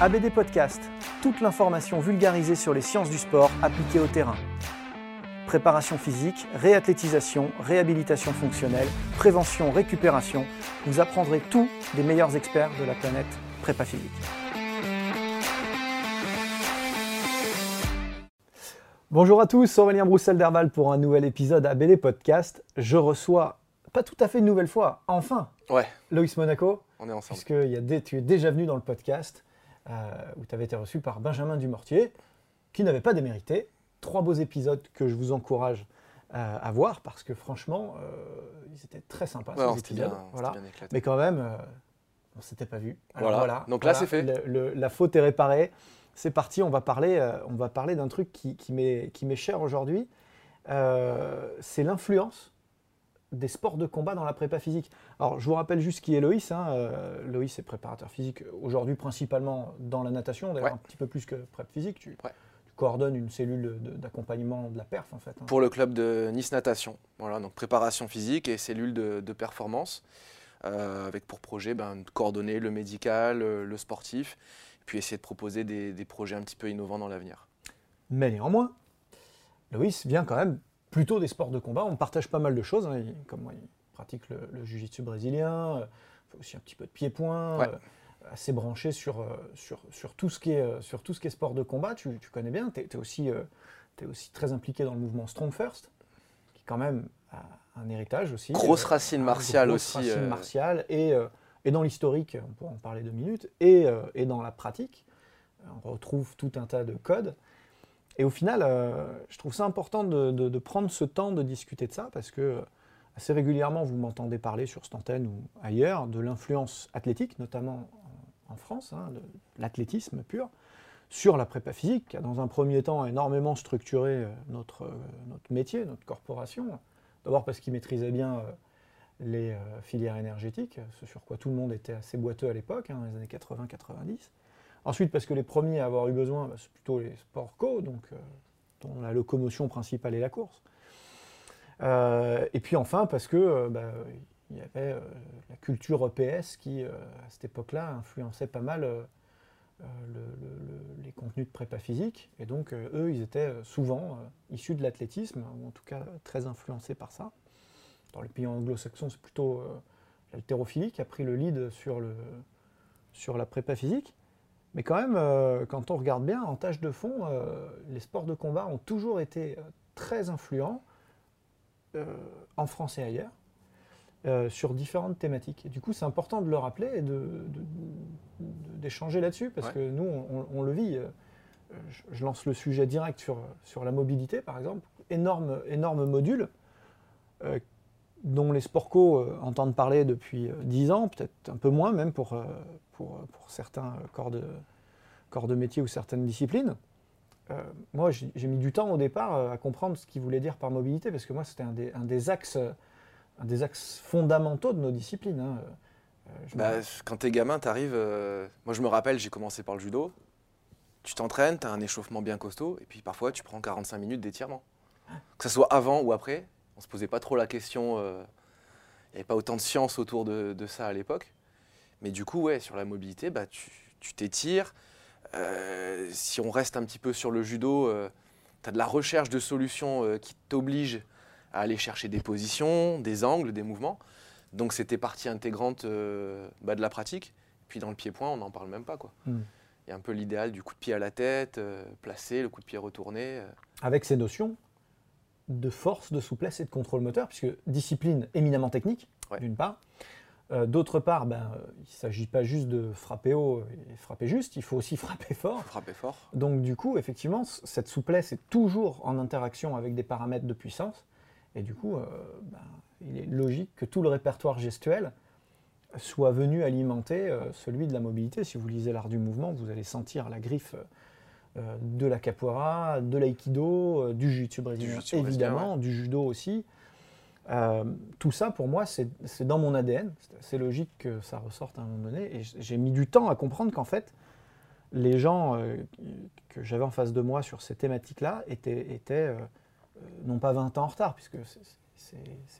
ABD Podcast, toute l'information vulgarisée sur les sciences du sport appliquées au terrain. Préparation physique, réathlétisation, réhabilitation fonctionnelle, prévention, récupération, vous apprendrez tout des meilleurs experts de la planète prépa physique. Bonjour à tous, Aurélien Broussel d'Herval pour un nouvel épisode ABD Podcast. Je reçois, pas tout à fait une nouvelle fois, enfin, Ouais, Loïs Monaco, on est ensemble. puisque y a des- tu es déjà venu dans le podcast où tu avais été reçu par Benjamin Dumortier, qui n'avait pas démérité. Trois beaux épisodes que je vous encourage euh, à voir parce que franchement, euh, ils étaient très sympas Ouais, ces épisodes. bien, voilà. Mais quand même, euh, on s'était pas vu. Alors Voilà. Donc là, c'est fait. Le- le- la faute est réparée. C'est parti. On va parler, euh, on va parler d'un truc qui, m'est qui m'est cher aujourd'hui. Euh, c'est l'influence des sports de combat dans la prépa physique. Alors, je vous rappelle juste qui est Loïs. Hein. Euh, Loïs est préparateur physique aujourd'hui principalement dans la natation, d'ailleurs Ouais. un petit peu plus que prep physique. Tu, Ouais. tu coordonnes une cellule d'accompagnement de la perf en fait. hein. Pour le club de Nice Natation. Voilà, donc préparation physique et cellule de, de performance, euh, avec pour projet ben, de coordonner le médical, le, le sportif, puis essayer de proposer des, des projets un petit peu innovants dans l'avenir. Mais néanmoins, Loïs vient quand même plutôt des sports de combat. On partage pas mal de choses. hein. Il- comme moi, il pratique le, le jiu-jitsu brésilien, euh, fait aussi un petit peu de pied-point, Ouais. euh, assez branché sur, euh, sur, sur, tout ce qui est, euh, sur tout ce qui est sport de combat. Tu, tu connais bien, tu es, aussi, t'es aussi très impliqué dans le mouvement Strong First, qui quand même a un héritage aussi. Grosse racine martiale grosse aussi, racine martiale et, et dans l'historique, on pourra en parler deux minutes, et, et dans la pratique. On retrouve tout un tas de codes. Et au final, euh, je trouve ça important de, prendre ce temps de discuter de ça parce que euh, assez régulièrement, vous m'entendez parler sur cette antenne ou ailleurs de l'influence athlétique, notamment en, France, hein, de l'athlétisme pur, sur la prépa physique, qui a dans un premier temps énormément structuré euh, notre, métier, notre corporation. D'abord parce qu'ils maîtrisaient bien les filières énergétiques, ce sur quoi tout le monde était assez boiteux à l'époque, hein, dans les années 80-90. Ensuite, parce que les premiers à avoir eu besoin, bah, c'est plutôt les sports co, donc euh, dont la locomotion principale est la course. Euh, et puis enfin, parce que euh, bah, il y avait la culture EPS qui, à cette époque-là, influençait pas mal le- le- le- les contenus de prépa physique. Et donc, eux, ils étaient souvent issus de l'athlétisme, ou en tout cas très influencés par ça. Dans les pays anglo-saxons, c'est plutôt l'haltérophilie qui a pris le lead sur, le, sur la prépa physique. Mais quand même, euh, quand on regarde bien, en tâche de fond, euh, les sports de combat ont toujours été euh, très influents euh, en France et ailleurs sur différentes thématiques. Et du coup, c'est important de le rappeler et de- de- de- d'échanger là-dessus parce Ouais. que nous, on, le vit. Je, je lance le sujet direct sur, sur la mobilité, par exemple. Énorme, énorme module dont les sports co entendent parler depuis euh, 10 ans, peut-être un peu moins même pour, pour, pour certains euh, corps de, corps de métier ou certaines disciplines. Euh, moi, j'ai mis du temps au départ euh, à comprendre ce qu'il voulait dire par mobilité, parce que moi, c'était un des, un des axes, euh, un des axes fondamentaux de nos disciplines. hein. Euh, je Bah, quand t'es gamin, t'arrives. euh, Moi, je me rappelle, j'ai commencé par le judo. Tu t'entraînes, t'as un échauffement bien costaud, et puis parfois, tu prends 45 minutes d'étirement. Que ce soit avant ou après, On ne se posait pas trop la question. euh, Il n'y avait pas autant de science autour de, de ça à l'époque. Mais du coup, ouais, sur la mobilité, bah, tu t'étires. Euh, si on reste un petit peu sur le judo, tu as de la recherche de solutions euh, qui t'obligent à aller chercher des positions, des angles, des mouvements. Donc c'était partie intégrante euh, bah, de la pratique. Puis dans le pied-point, on n'en parle même pas. quoi. Mm. Il y a un peu l'idéal du coup de pied à la tête, euh, placé, le coup de pied retourné. euh. Avec ces notions de force, de souplesse et de contrôle moteur, puisque discipline éminemment technique, Ouais. d'une part. Euh, D'autre part, ben, euh, il ne s'agit pas juste de frapper haut et frapper juste, il faut aussi frapper fort. frapper fort. Donc du coup, effectivement, cette souplesse est toujours en interaction avec des paramètres de puissance. Et du coup, euh, ben, il est logique que tout le répertoire gestuel soit venu alimenter euh, celui de la mobilité. Si vous lisez l'art du mouvement, vous allez sentir la griffe de la capoeira, de l'aïkido, du jiu-jitsu brésilien, évidemment, du judo aussi. Euh, tout ça, pour moi, c'est dans mon ADN. C'est logique que ça ressorte à un moment donné. Et j'ai mis du temps à comprendre qu'en fait, les gens euh, que j'avais en face de moi sur ces thématiques-là étaient, étaient euh, non pas 20 ans en retard, puisque c'est-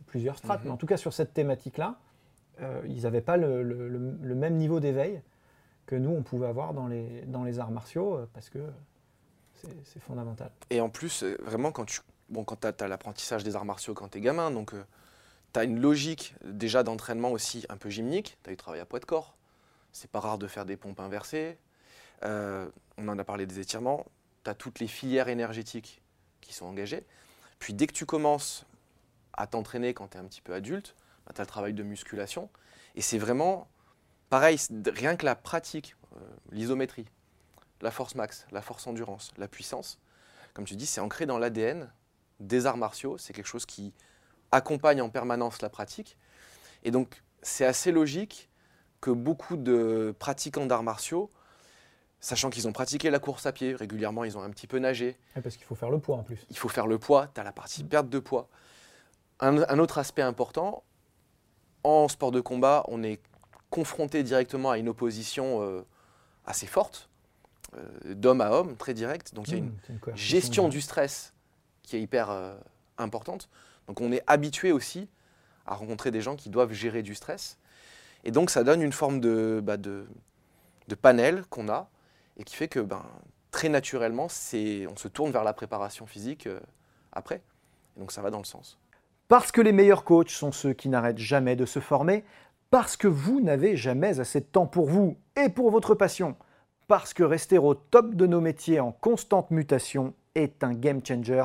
plusieurs strates, Mhm. mais en tout cas sur cette thématique-là, ils n'avaient pas le, le- le- le même niveau d'éveil que nous, on pouvait avoir dans les, dans les arts martiaux, parce que c'est fondamental. Et en plus, vraiment, quand tu bon, quand as, l'apprentissage des arts martiaux quand tu es gamin, donc tu as une logique euh, déjà d'entraînement aussi un peu gymnique. Tu as eu travail à poids de corps. C'est pas rare de faire des pompes inversées. Euh, on en a parlé des étirements. Tu as toutes les filières énergétiques qui sont engagées. Puis dès que tu commences à t'entraîner quand tu es un petit peu adulte, tu as le travail de musculation. Et c'est vraiment pareil, rien que la pratique, euh, l'isométrie, la force max, la force endurance, la puissance, comme tu dis, c'est ancré dans l'ADN des arts martiaux. C'est quelque chose qui accompagne en permanence la pratique. Et donc, c'est assez logique que beaucoup de pratiquants d'arts martiaux, sachant qu'ils ont pratiqué la course à pied régulièrement, ils ont un petit peu nagé, Ouais, parce qu'il faut faire le poids en plus. il faut faire le poids, tu as la partie perte de poids. Un, un autre aspect important, en sport de combat, on est confronté directement à une opposition euh, assez forte, euh, d'homme à homme, très directe. Donc il y a une c'est une gestion du stress qui est hyper euh, importante. Donc on est habitué aussi à rencontrer des gens qui doivent gérer du stress. Et donc ça donne une forme de, bah, de, panel qu'on a et qui fait que ben, très naturellement, on se tourne vers la préparation physique euh, après. Et donc ça va dans le sens. Parce que les meilleurs coachs sont ceux qui n'arrêtent jamais de se former, parce que vous n'avez jamais assez de temps pour vous et pour votre passion, parce que rester au top de nos métiers en constante mutation est un game changer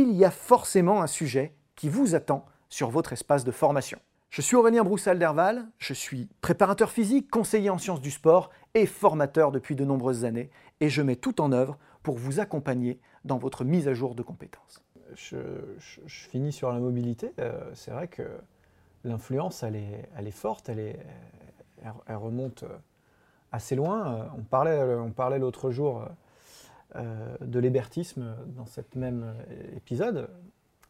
il y a forcément un sujet qui vous attend sur votre espace de formation. Je suis Aurélien Broussal-Derval, je suis préparateur physique, conseiller en sciences du sport et formateur depuis de nombreuses années et je mets tout en œuvre pour vous accompagner dans votre mise à jour de compétences. Je, finis sur la mobilité. Euh, c'est vrai que l'influence, elle est, elle est forte, elle, est, elle, remonte euh, assez loin. Euh, On parlait, on parlait l'autre jour de l'hébertisme dans cet même euh, épisode.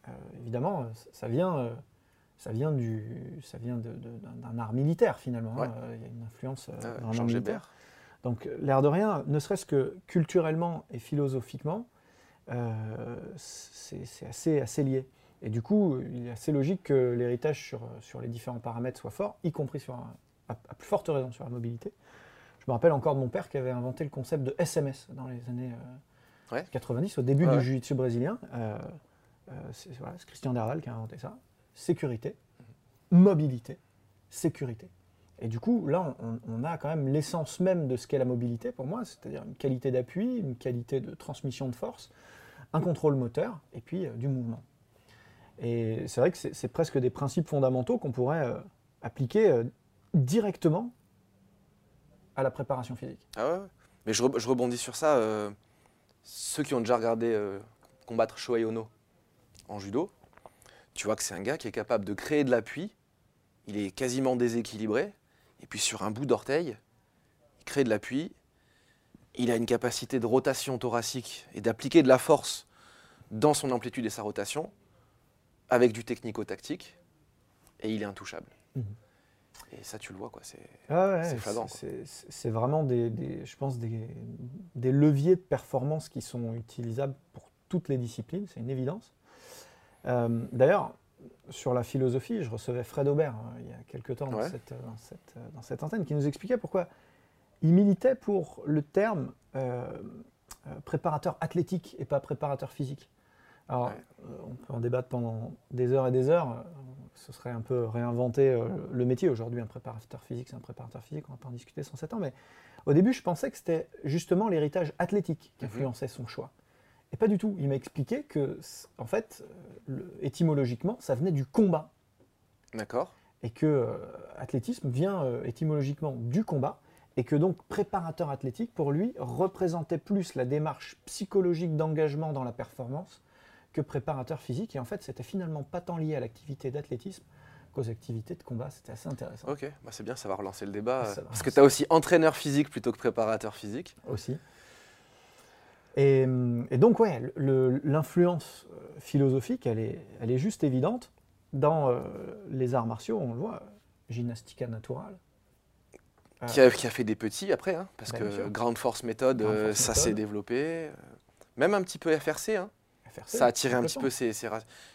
Euh, évidemment, euh, ça vient, euh, ça vient, du, ça vient d'un art militaire finalement. hein. Ouais. Euh, Il y a une influence euh, Ah, Georges militaire. Donc, l'air de rien, ne serait-ce que culturellement et philosophiquement, euh, c'est c'est assez, assez lié. Et du coup, il est assez logique que l'héritage sur, sur les différents paramètres soit fort, y compris sur, un- à, à plus forte raison sur la mobilité. Je me rappelle encore de mon père qui avait inventé le concept de SMS dans les années euh, Ouais. 90, au début Ouais, du ouais. jiu-jitsu brésilien. Euh, euh, c'est voilà, Christian Derval qui a inventé ça. Sécurité. mobilité, sécurité. Et du coup, là, on, on a quand même l'essence même de ce qu'est la mobilité pour moi, c'est-à-dire une qualité d'appui, une qualité de transmission de force, un contrôle moteur et puis euh, du mouvement. Et c'est vrai que c'est c'est presque des principes fondamentaux qu'on pourrait euh, appliquer euh, directement à la préparation physique. Ah ouais. Mais je, re- je rebondis sur ça. euh, ceux qui ont déjà regardé euh, combattre Shohei Ono en judo, tu vois que c'est un gars qui est capable de créer de l'appui. Il est quasiment déséquilibré. Et puis sur un bout d'orteil, il crée de l'appui. Il a une capacité de rotation thoracique et d'appliquer de la force dans son amplitude et sa rotation avec du technico-tactique. Et il est intouchable. Mhm. Et ça, tu le vois, quoi. C'est Ah ouais, flagrant, c'est- vraiment des, des- je pense, des, des leviers de performance qui sont utilisables pour toutes les disciplines, c'est une évidence. Euh, D'ailleurs, sur la philosophie, je recevais Fred Aubert hein, il y a quelques temps dans, cette, dans, cette, dans cette antenne qui nous expliquait pourquoi il militait pour le terme euh, euh, préparateur athlétique et pas préparateur physique. Alors, euh, on peut en débattre pendant des heures et des heures. euh, Ce serait un peu réinventer euh, le métier. Aujourd'hui, un préparateur physique, c'est un préparateur physique, on va pas en discuter sans 7 ans. Mais au début, je pensais que c'était justement l'héritage athlétique qui Mhm. influençait son choix. Et pas du tout. Il m'a expliqué que, en fait, étymologiquement, ça venait du combat. D'accord Et que euh, athlétisme vient euh, étymologiquement du combat. Et que donc, préparateur athlétique, pour lui, représentait plus la démarche psychologique d'engagement dans la performance que préparateur physique. Et en fait, c'était finalement pas tant lié à l'activité d'athlétisme qu'aux activités de combat. C'était assez intéressant Ok, bah c'est bien, ça va relancer le débat. Ça parce que tu as aussi entraîneur physique plutôt que préparateur physique. aussi. Et, hum, et donc, ouais, l'influence euh, philosophique, elle est, elle est juste évidente. Dans euh, les arts martiaux, on le voit, gymnastica naturale. Euh, Qui, a, qui a fait des petits après, hein, parce Bah, que. Ground Force Method, Ground Force ça s'est développé. même un petit peu FRC, hein, Ça a attiré un petit peu ces,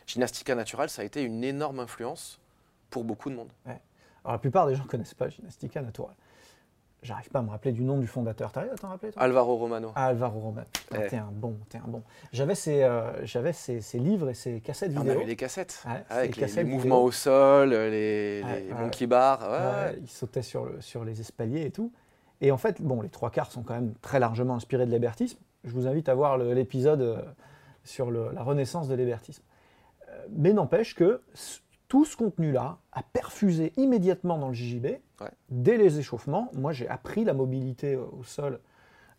Gymnastica naturale, ça a été une énorme influence pour beaucoup de monde. Alors, la plupart des gens ne connaissent pas gymnastica naturale. J'arrive pas à me rappeler du nom du fondateur. T'arrives à t'en rappeler toi? Alvaro Romano. Ah, Alvaro Roman. Putain, Eh. T'es un bon, t'es un bon. J'avais ses, euh, j'avais ses, ses livres et ses cassettes on vidéo. avait les cassettes, Ouais, avec les, les les cassettes mouvements vidéo. au sol, les, Ouais, les monkey bars. il sautait sur, le, sur les espaliers et tout. Et en fait, bon, les trois quarts sont quand même très largement inspirés de l'hébertisme. Je vous invite à voir l'épisode euh, sur le- la renaissance de l'hébertisme. Euh, Mais n'empêche que tout ce contenu-là a perfusé immédiatement dans le JJB. Ouais. Dès les échauffements, moi j'ai appris la mobilité euh, au sol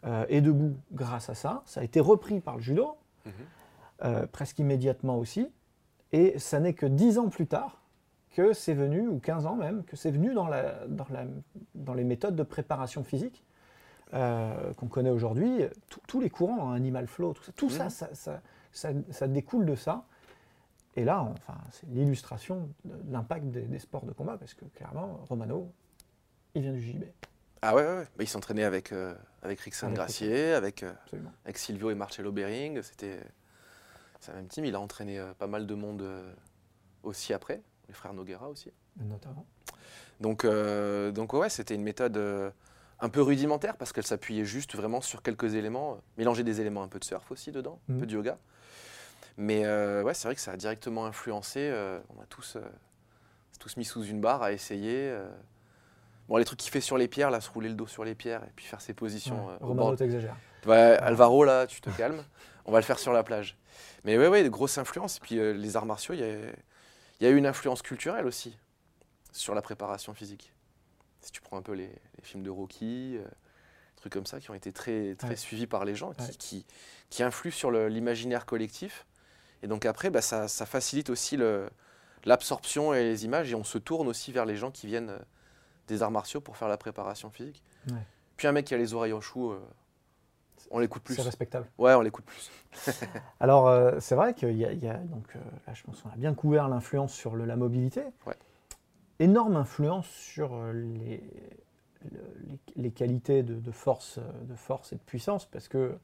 euh, et debout grâce à ça. Ça a été repris par le judo, Mhm. euh, presque immédiatement aussi. Et ça n'est que dix ans plus tard que c'est venu, ou 15 ans même, que c'est venu dans, la, dans, la- dans les méthodes de préparation physique euh, qu'on connaît aujourd'hui. Tous- les courants, hein, Animal Flow, tout ça, tout ça, Mhm. ça, ça, ça- ça découle de ça. Et là, enfin, c'est l'illustration de l'impact des, des sports de combat, parce que clairement, Romano, il vient du JB, Ah ouais, ouais, ouais. Bah, il s'entraînait avec, euh, avec Rickson Avec Gracier, avec, euh, avec Silvio et Marcello Bering. C'était un même team. Il a entraîné euh, pas mal de monde euh, aussi après, les frères Noguera aussi. Notamment. Donc, donc ouais, c'était une méthode un peu rudimentaire parce qu'elle s'appuyait juste vraiment sur quelques éléments, mélanger des éléments un peu de surf aussi dedans, un peu de yoga. Mais euh, ouais, c'est vrai que ça a directement influencé. euh, on a tous, euh, tous mis sous une barre à essayer. Bon, les trucs qu'il fait sur les pierres, là, se rouler le dos sur les pierres et puis faire ses positions Ouais, Romano, t'exagères. Ouais, Alvaro, là, tu te calmes. On va le faire sur la plage. Mais ouais, ouais, grosse influence. Et puis les arts martiaux, il y a, il y a eu une influence culturelle aussi sur la préparation physique. Si tu prends un peu les, les films de Rocky, trucs comme ça, qui ont été très, très Ouais. suivis par les gens, qui, qui, qui influent sur l'imaginaire collectif. Et donc après, bah, ça, ça facilite aussi le- l'absorption et les images. Et on se tourne aussi vers les gens qui viennent euh, des arts martiaux pour faire la préparation physique. Ouais. Puis un mec qui a les oreilles en chou, euh, on l'écoute plus. C'est respectable. Ouais, on l'écoute plus. Alors, euh, c'est vrai qu'il y a, il y a- donc, euh, là, je pense qu'on a bien couvert l'influence sur le- la mobilité. Ouais. Énorme influence sur les, le- les, les qualités de, de force, de force et de puissance, parce que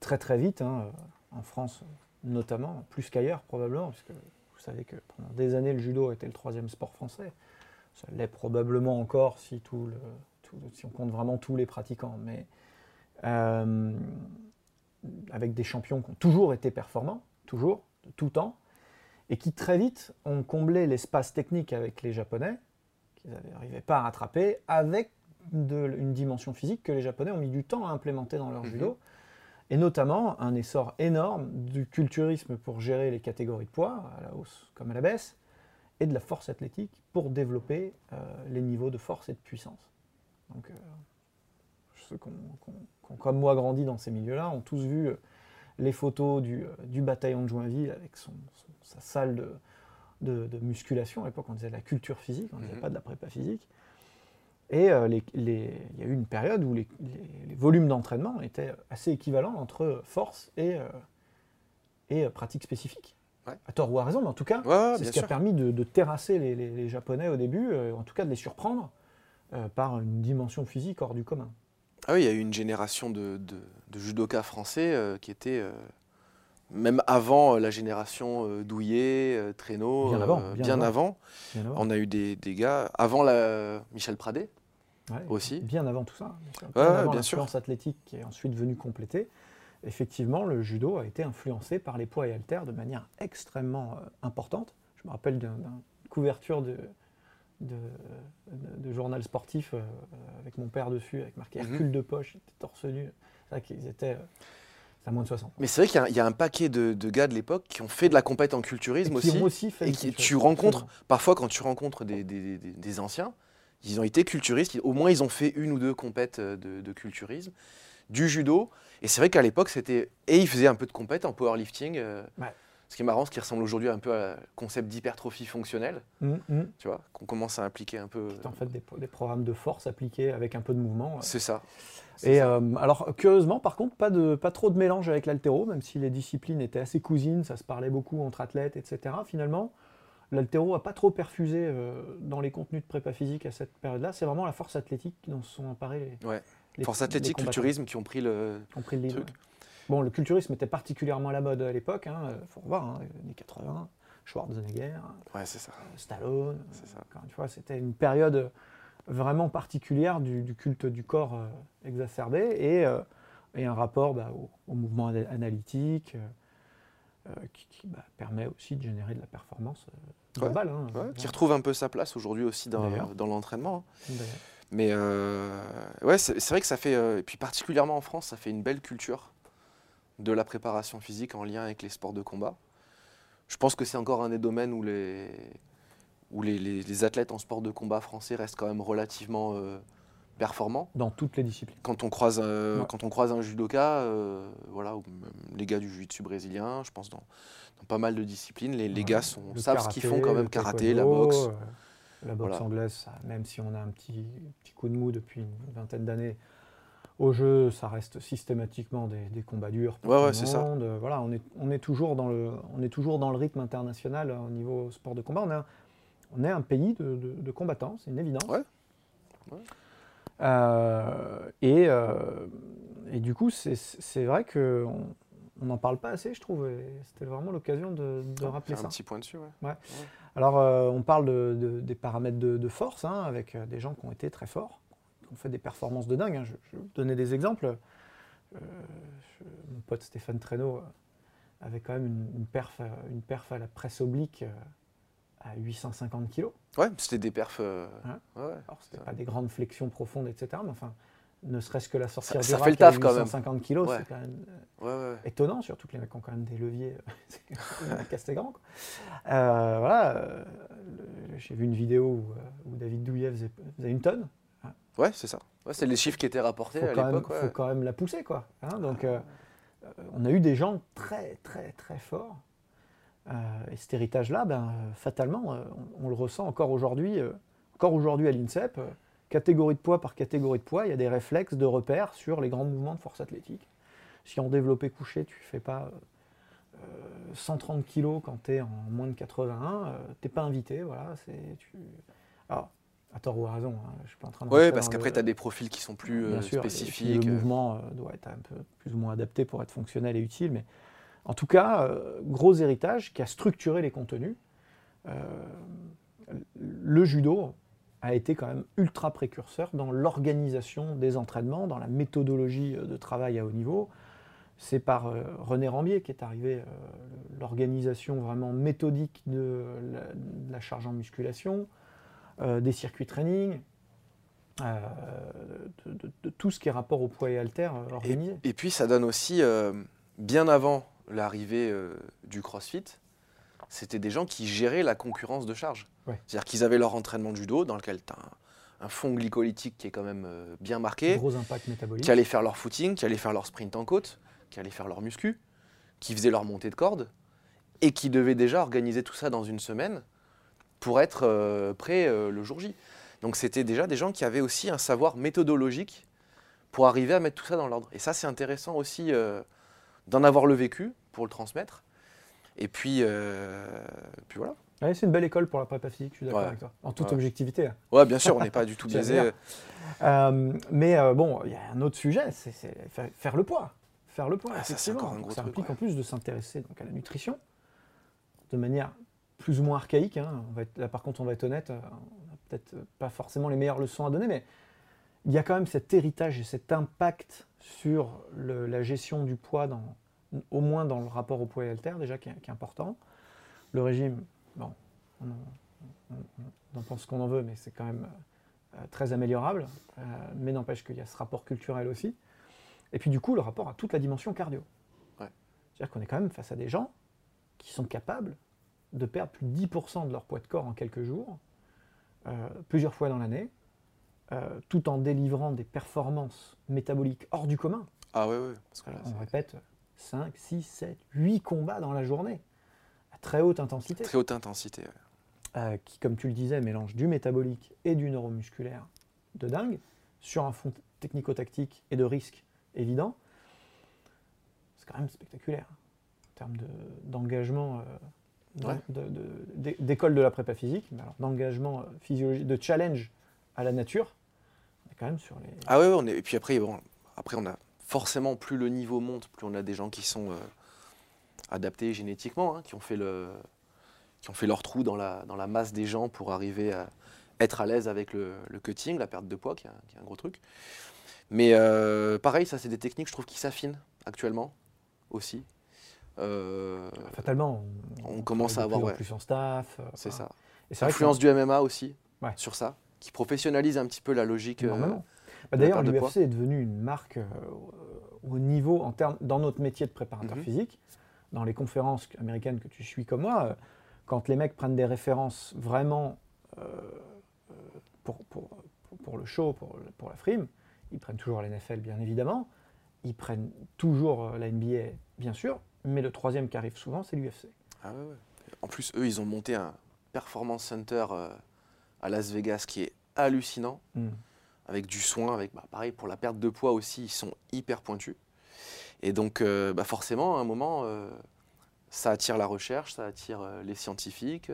très très vite, hein, en France notamment, plus qu'ailleurs probablement, puisque vous savez que pendant des années, le judo était le troisième sport français. Ça l'est probablement encore si, tout le, tout- si on compte vraiment tous les pratiquants. Mais euh, avec des champions qui ont toujours été performants, toujours, de tout temps. et qui très vite ont comblé l'espace technique avec les Japonais, qu'ils n'arrivaient pas à rattraper, avec de, une dimension physique que les Japonais ont mis du temps à implémenter dans leur Mhm. judo, et notamment un essor énorme du culturisme pour gérer les catégories de poids, à la hausse comme à la baisse, et de la force athlétique pour développer euh, les niveaux de force et de puissance. Donc, euh, ceux qui qui ont, comme moi, grandi dans ces milieux-là, ont tous vu euh, les photos du, du bataillon de Joinville avec son, son- sa salle de, de- de musculation. À l'époque, on disait de la culture physique, on ne disait Mhm. pas de la prépa physique. Et euh, les- les- il y a eu une période où les, volumes d'entraînement étaient assez équivalents entre force et, euh, et euh, pratique spécifique. Ouais. À tort ou à raison, mais en tout cas, Ouais, c'est ce qui a permis de, de terrasser les, Japonais au début, euh, en tout cas de les surprendre par une dimension physique hors du commun. Ah oui, il y a eu une génération de, de, de judokas français qui était même avant la génération euh, Douillet, euh, Traîneau, Bien avant, bien bien avant. avant. Bien avant, On a eu des, des gars avant la Michel Pradet. Ouais, aussi. Bien avant tout ça. Bien sûr. Ouais, avant bien sûr. athlétique qui est ensuite venue compléter. Effectivement, le judo a été influencé par les poids et haltères de manière extrêmement euh, importante. Je me rappelle d'un- d'une couverture de, de, de- de journal sportif euh, avec mon père dessus, avec marqué Mhm. Hercule de poche, il était torse nu. C'est qu'ils étaient. euh, à moins de 60. Mais c'est vrai qu'il y a un- il y, a un paquet de, de gars de l'époque qui ont fait de la compète en Et culturisme qui aussi. ont aussi fait et qui, tu rencontres, parfois quand tu rencontres des, des- des- des anciens, ils ont été culturistes, au moins ils ont fait une ou deux compètes euh, de, de culturisme, du judo, et c'est vrai qu'à l'époque c'était, et ils faisaient un peu de compète en powerlifting, euh, Ouais. ce qui est marrant, ce qui ressemble aujourd'hui un peu à concept d'hypertrophie fonctionnelle, Hum, hum. tu vois, qu'on commence à impliquer un peu. C'est en fait des, des programmes de force appliqués avec un peu de mouvement. C'est ça. Et ça. euh, alors, curieusement, par contre, pas, de, pas trop de mélange avec l'altéro, même si les disciplines étaient assez cousines, ça se parlait beaucoup entre athlètes, etc. Finalement, l'altéro n'a pas trop perfusé euh, dans les contenus de prépa physique à cette période-là. C'est vraiment la force athlétique dont se sont emparés les, Ouais. les- Force athlétique, culturisme qui ont pris le. ont pris le lead, truc. ouais. Bon, le culturisme était particulièrement à la mode à l'époque, il faut revoir, hein, les années 80, Schwarzenegger, Ouais, c'est ça. Stallone. C'est ça. Une fois, c'était une période vraiment particulière du, du culte du corps euh, exacerbé et, euh, et un rapport bah, au, au mouvement ana- analytique euh, euh, qui, qui, bah, permet aussi de générer de la performance euh, Ouais, globale. hein. Ouais, qui retrouve un peu sa place aujourd'hui aussi dans, l'entraînement. hein. Mais euh, ouais, c'est c'est vrai que ça fait, euh, et puis particulièrement en France, ça fait une belle culture de la préparation physique en lien avec les sports de combat. Je pense que c'est encore un des domaines où les, où les, les- les athlètes en sport de combat français restent quand même relativement euh, performants. Dans toutes les disciplines. Quand on croise, euh, Ouais. quand on croise un judoka, euh, voilà, ou même les gars du jiu-jitsu brésilien, je pense dans, dans pas mal de disciplines, les, les Ouais. gars sont, Le savent ce qu'ils font quand même, karaté, la boxe. euh, la boxe Voilà. anglaise, ça, même si on a un petit, petit coup de mou depuis une vingtaine d'années, au jeu, ça reste systématiquement des, des combats durs. pour Ouais, tout ouais, le c'est ça. Voilà, on est, on, est toujours dans le, on est toujours dans le rythme international euh, au niveau sport de combat. On est un, on est un pays de, de- de combattants, c'est une évidence. Ouais. Ouais. Euh, et, euh, et du coup, c'est- vrai qu'on on n'en parle pas assez, je trouve. C'était vraiment l'occasion de, de rappeler ça. un petit point dessus, ouais. Alors, euh, on parle de- de- des paramètres de, force, hein, avec des gens qui ont été très forts, qui ont fait des performances de dingue. hein. Je, je vais vous donner des exemples. Euh, je- mon pote Stéphane Traîneau avait quand même une, une perf, une perf à la presse oblique à 850 kg. Ouais, c'était des perfs. euh, Hein ouais, ouais. Alors, c'était pas des grandes flexions profondes, etc. Mais enfin, ne serait-ce que la sortie Ça- du ça fait le taf, quand même. 850 kg, Ouais. c'est quand même euh, Ouais, étonnant, surtout que les mecs ont quand même des leviers c'est assez grand. quoi. Euh, voilà, euh, le- j'ai vu une vidéo où, euh, où David Douillet faisait, faisait une tonne. Ouais, c'est ça. Ouais, c'est les chiffres qui étaient rapportés Il faut, à l'époque. ouais. faut quand même la pousser, quoi. hein. donc, euh, euh, on a eu des gens très, très, très forts. Euh, et cet héritage-là, ben, euh, fatalement, euh, on, on le ressent encore aujourd'hui, encore aujourd'hui à l'INSEP. catégorie de poids par catégorie de poids, il y a des réflexes de repères sur les grands mouvements de force athlétique. Si en développé couché, tu fais pas euh, 130 kg quand tu es en moins de 81, euh, t'es pas invité. Voilà, c'est tu. Alors, à tort ou à raison, hein, je suis pas en train de. Rentrer parce qu'après, le- tu as des profils qui sont plus euh, sûr, et spécifiques. Le mouvement euh, doit être un peu plus ou moins adapté pour être fonctionnel et utile, mais en tout cas, euh, gros héritage qui a structuré les contenus. Euh, le judo a été quand même ultra précurseur dans l'organisation des entraînements, dans la méthodologie euh, de travail à haut niveau. c'est par René Rambier qui est arrivé l'organisation vraiment méthodique de la, charge en musculation, des circuits training, euh, de, de- de tout ce qui est rapport au poids et euh, organisé. Et puis ça donne aussi, euh, bien avant l'arrivée euh, du CrossFit, c'était des gens qui géraient la concurrence de charge. Ouais. C'est-à-dire qu'ils avaient leur entraînement de judo dans lequel tu as un, un fond glycolytique qui est quand même euh, bien marqué, Gros impact métabolique. qui allaient faire leur footing, qui allaient faire leur sprint en côte, qui allaient faire leur muscu, qui faisaient leur montée de corde, et qui devaient déjà organiser tout ça dans une semaine pour être euh, prêts euh, le jour J. Donc c'était déjà des gens qui avaient aussi un savoir méthodologique pour arriver à mettre tout ça dans l'ordre. Et ça, c'est intéressant aussi euh, d'en avoir le vécu pour le transmettre. Et puis, euh, puis voilà. Ouais, c'est une belle école pour la prépa physique, je suis d'accord Ouais. avec toi. En toute Ouais. objectivité. hein. Ouais, bien sûr, on n'est pas du tout biaisé. Euh, mais euh, bon, il y a un autre sujet, c'est c'est fa- faire le poids. Faire le poids, Ah, ça, encore un Donc, gros ça truc, implique en plus de s'intéresser donc, à la nutrition de manière plus ou moins archaïque. hein. On va être- là, par contre, on va être honnête, on n'a peut-être pas forcément les meilleures leçons à donner, mais il y a quand même cet héritage et cet impact sur le- la gestion du poids, dans, au moins dans le rapport au poids et haltère, déjà, qui est, qui est important. Le régime, bon, on en, on- on en pense qu'on en veut, mais c'est quand même euh, très améliorable. Euh, mais n'empêche qu'il y a ce rapport culturel aussi. Et puis du coup, le rapport à toute la dimension cardio. Ouais. C'est-à-dire qu'on est quand même face à des gens qui sont capables de perdre plus de 10% de leur poids de corps en quelques jours, euh, plusieurs fois dans l'année, euh, tout en délivrant des performances métaboliques hors du commun. Ah ouais, ouais. Parce que là, On répète 5, 6, 7, 8 combats dans la journée, à très haute intensité très haute intensité. ouais. euh, qui, comme tu le disais, mélange du métabolique et du neuromusculaire de dingue, sur un fond technico-tactique et de risque évident, c'est quand même spectaculaire en termes de- d'engagement, euh, Ouais. de- de- d'école la prépa physique, mais alors d'engagement physiologique, de challenge à la nature, quand même sur les... Ah ouais, ouais, on est... et puis après, bon, après, on a forcément, plus le niveau monte, plus on a des gens qui sont euh, adaptés génétiquement, hein, qui, ont fait le... qui ont fait leur trou dans la, dans la masse des gens pour arriver à être à l'aise avec le, le cutting, la perte de poids, qui est un, qui est un gros truc. Mais euh, pareil, ça, c'est des techniques, je trouve, qui s'affinent actuellement aussi. Euh, Fatalement, on commence à avoir, plus en ouais. plus en staff. c'est ça. Que L'influence du MMA aussi, Ouais. sur ça, qui professionnalise un petit peu la logique. euh, Énormément. Bah, D'ailleurs, l'UFC est devenu une marque euh, au niveau, en termes, dans notre métier de préparateur Mhm. physique, dans les conférences américaines que tu suis comme moi, euh, quand les mecs prennent des références vraiment euh, pour, pour, pour- le show, pour, pour la frime, ils prennent toujours la NFL, bien évidemment, ils prennent toujours la NBA, bien sûr, mais le troisième qui arrive souvent, c'est l'UFC. Ah ouais, ouais. En plus, eux, ils ont monté un performance center euh, à Las Vegas qui est hallucinant, Mm. avec du soin, avec bah, pareil pour la perte de poids aussi, ils sont hyper pointus. Et donc, euh, bah, forcément, à un moment, euh, ça attire la recherche, ça attire euh, les scientifiques,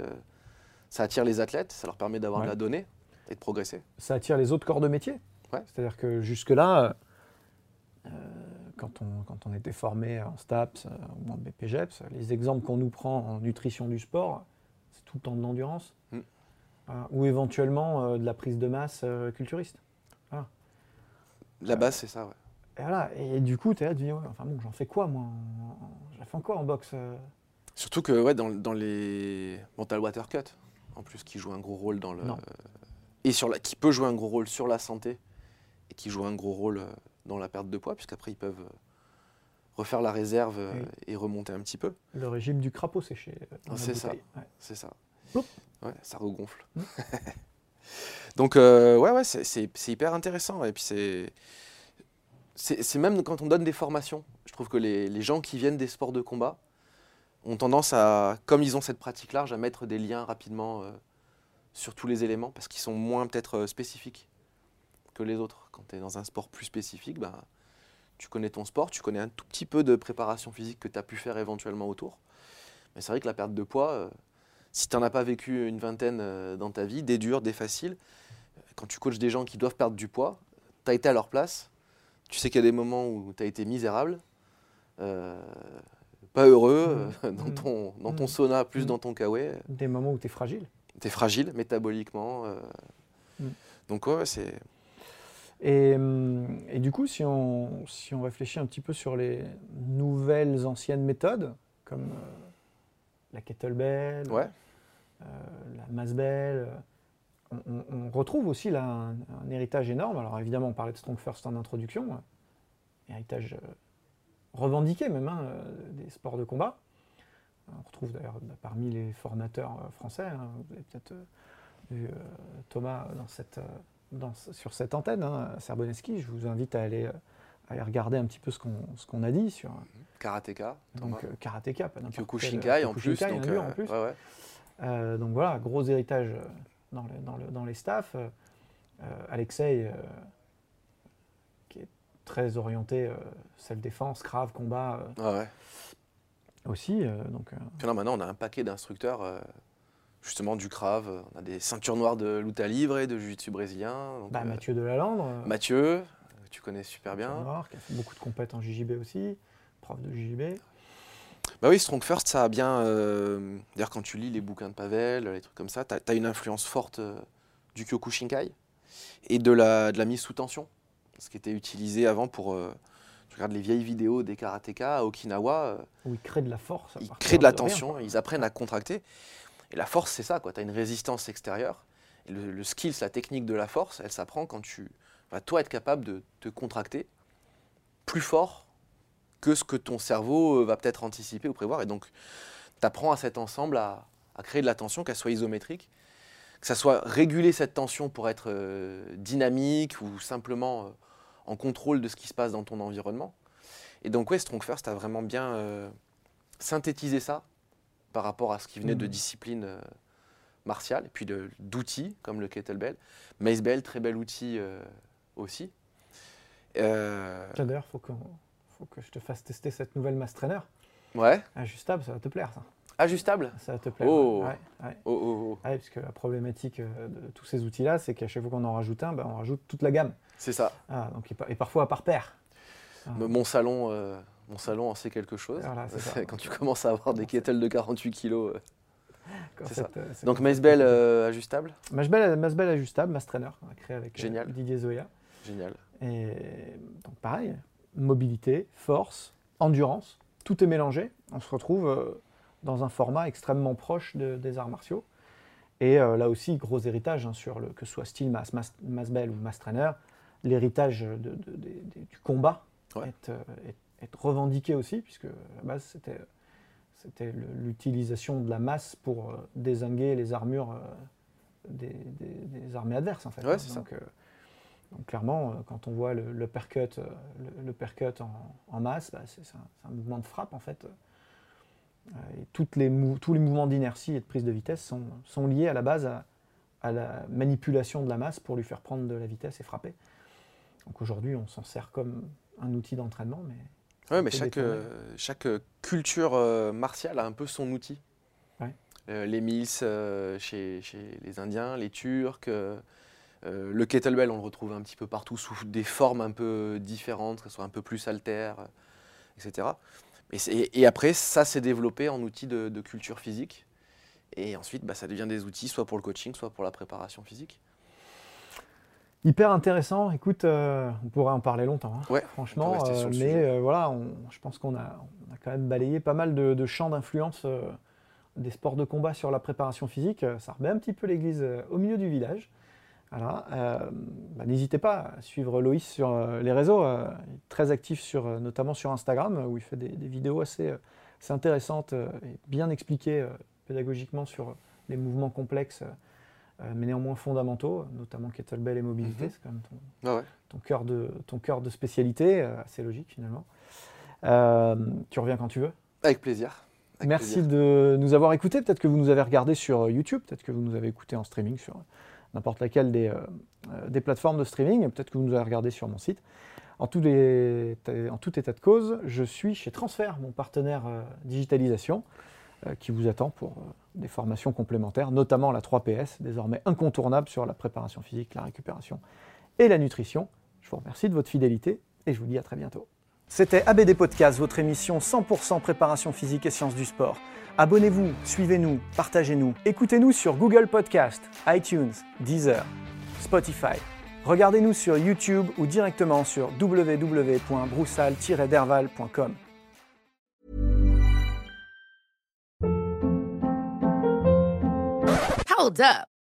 ça attire les athlètes, ça leur permet d'avoir Ouais. de la donnée et de progresser. ça attire les autres corps de métier. Ouais. C'est-à-dire que jusque-là, quand, on, quand on était formé en STAPS ou en BPGEPS, les exemples qu'on nous prend en nutrition du sport, c'est tout le temps de l'endurance. Mm. Voilà. ou éventuellement euh, de la prise de masse euh, culturiste. La base, c'est ça, ouais. Et, voilà. et du coup, tu es là, tu dis, ouais, enfin bon, j'en fais quoi moi en- en- Je la fais encore en boxe euh Surtout que ouais, dans, dans les mental water cut, en plus, qui joue un gros rôle dans le Non. et sur la, qui peut jouer un gros rôle sur la santé et qui joue un gros rôle euh, dans la perte de poids, puisqu'après ils peuvent euh, refaire la réserve euh, Oui. et remonter un petit peu. Le régime du crapaud séché. euh, Ah, c'est ça. Ouais. C'est ça. Ouais, ça regonfle. Donc euh, ouais, ouais, c'est- hyper intéressant et puis c'est c'est même quand on donne des formations, je trouve que les, les gens qui viennent des sports de combat ont tendance à, comme ils ont cette pratique large, à mettre des liens rapidement euh, sur tous les éléments parce qu'ils sont moins peut-être euh, spécifiques que les autres. Quand tu es dans un sport plus spécifique, ben, tu connais ton sport, tu connais un tout petit peu de préparation physique que tu as pu faire éventuellement autour. Mais c'est vrai que la perte de poids, si tu n'en as pas vécu une vingtaine euh, dans ta vie, des durs, des faciles, quand tu coaches des gens qui doivent perdre du poids, tu as été à leur place, tu sais qu'il y a des moments où tu as été misérable, euh, pas heureux, euh, dans, Mm. ton, dans ton Mm. sauna, plus dans ton kawaii, Des moments où tu es fragile. tu es fragile métaboliquement. euh. Donc ouais, c'est... Et, et du coup, si on, si on réfléchit un petit peu sur les nouvelles, anciennes méthodes, comme euh, la kettlebell, Ouais. Euh, la masbell, euh, on, on- retrouve aussi là un, un héritage énorme. Alors évidemment, on parlait de Strong First en introduction, euh, héritage revendiqué même hein, des sports de combat. On retrouve d'ailleurs bah, parmi les formateurs français, hein, vous avez peut-être vu euh, Thomas dans cette, dans ce- sur cette antenne, hein, Serboneski. Je vous invite à aller, à aller regarder un petit peu ce qu'on a dit sur Karatéka. donc, Thomas. euh, karatéka, pas n'importe Kyokushinkai en plus. Donc, euh, en plus. ouais, ouais. Euh, donc voilà, gros héritage euh, dans, le- dans le- dans les staffs. Euh, euh, Alexei, euh, qui est très orienté self-défense, grave, combat euh, Ouais, ouais. aussi. donc, Puis là, maintenant, on a un paquet d'instructeurs, justement, du Krav. euh, On a des ceintures noires de luta libre et de jiu-jitsu brésilien. Donc, bah, Mathieu Delalandre, Mathieu, tu connais super bien. noir, qui a fait beaucoup de compètes en JJB aussi, prof de JJB. Bah oui, Strong First, ça a bien. euh, D'ailleurs, quand tu lis les bouquins de Pavel, les trucs comme ça, tu as, une influence forte euh, du Kyokushinkai et de la, de la mise sous tension. Ce qui était utilisé avant pour. euh, tu regardes les vieilles vidéos des karatékas à Okinawa, où il crée de la force. ils créent de la tension, quoi. ils apprennent à contracter. Et la force, c'est ça, tu as une résistance extérieure. Et le, le skill, la technique de la force, elle s'apprend quand tu vas, toi, être capable de te contracter plus fort que ce que ton cerveau euh, va peut-être anticiper ou prévoir. Et donc, tu apprends à cet ensemble à, à créer de la tension, qu'elle soit isométrique, que ça soit réguler cette tension pour être euh, dynamique ou simplement euh, en contrôle de ce qui se passe dans ton environnement. Et donc, ouais, Strong First a vraiment bien euh, synthétisé ça par rapport à ce qui venait de disciplines euh, martiales, et puis d'outils comme le kettlebell. Mace Bell, très bel outil aussi. Euh, D'ailleurs, il faut, qu'on- faut que je te fasse tester cette nouvelle mass trainer. ouais, Ajustable, ça va te plaire, ça. ajustable. Ça va te plaire. Oh. ouais, ouais. Oh, oh, oh. Ouais, parce que la problématique euh, de tous ces outils-là, c'est qu'à chaque fois qu'on en rajoute un, ben, on rajoute toute la gamme. C'est ça. Ah, donc, et, par- et parfois par paire. Ah. Mon salon, euh, mon salon en sait quelque chose. Voilà, ça. Quand tu commences à avoir des kettles de 48 kilos. euh. C'est euh, cette- Donc Mace Bell euh, ajustable, Masbel, Masbel ajustable, Mass Trainer, on a créé avec euh. Didier Zoya. génial. Et donc pareil, mobilité, force, endurance, tout est mélangé. On se retrouve euh, dans un format extrêmement proche de- des arts martiaux. Et euh, là aussi, gros héritage hein, sur le, que ce soit style Mass, Mass, Masbel ou Mass Trainer, l'héritage de- de- du combat Ouais. est, euh, est- est revendiqué aussi, puisque à la base c'était l'utilisation de la masse pour désinguer les armures des, des- des armées adverses en fait. Ouais, c'est ça. donc, euh, donc clairement, euh, quand on voit le, le percut, euh, le, le percut en, en masse, bah, c'est un, mouvement de frappe en fait. Euh, et toutes les tous les mouvements d'inertie et de prise de vitesse sont, sont liés à la base à, à la manipulation de la masse pour lui faire prendre de la vitesse et frapper. Donc aujourd'hui, on s'en sert comme un outil d'entraînement, mais Ouais, mais chaque, euh, culture euh, martiale a un peu son outil. Ouais. Euh, les mills chez, chez les Indiens, les Turcs, euh, le kettlebell, on le retrouve un petit peu partout sous des formes un peu différentes, que ce soit un peu plus altères, euh, etc. Et, après, ça s'est développé en outil de, de culture physique. Et ensuite, bah, ça devient des outils soit pour le coaching, soit pour la préparation physique. Hyper intéressant. Écoute, euh, on pourrait en parler longtemps, hein, Ouais, franchement. euh, mais euh, voilà, on- je pense qu'on a, on a quand même balayé pas mal de, de champs d'influence des sports de combat sur la préparation physique. Ça remet un petit peu l'église au milieu du village. Voilà. euh, bah, N'hésitez pas à suivre Loïs sur euh, les réseaux. euh, il est très actif, sur, euh, notamment sur Instagram, où il fait des, des vidéos assez, assez intéressantes et bien expliquées pédagogiquement sur les mouvements complexes, mais néanmoins fondamentaux, notamment kettlebell et mobilité. Mhm. C'est quand même ton, ouais. ton cœur de, ton cœur de spécialité, assez logique finalement. Tu reviens quand tu veux. Avec plaisir. Avec Merci plaisir. de nous avoir écoutés. Peut-être que vous nous avez regardé sur YouTube, peut-être que vous nous avez écoutés en streaming sur n'importe laquelle des, euh, des plateformes de streaming, peut-être que vous nous avez regardé sur mon site. En tout, en tout état de cause, je suis chez Transfert, mon partenaire euh, digitalisation, euh, qui vous attend pour des formations complémentaires, notamment la 3PS, désormais incontournable sur la préparation physique, la récupération et la nutrition. Je vous remercie de votre fidélité et je vous dis à très bientôt. C'était ABD Podcast, votre émission 100% préparation physique et sciences du sport. Abonnez-vous, suivez-nous, partagez-nous. Écoutez-nous sur Google Podcast, iTunes, Deezer, Spotify Regardez-nous sur YouTube ou directement sur www.broussal-derval.com. Hold up.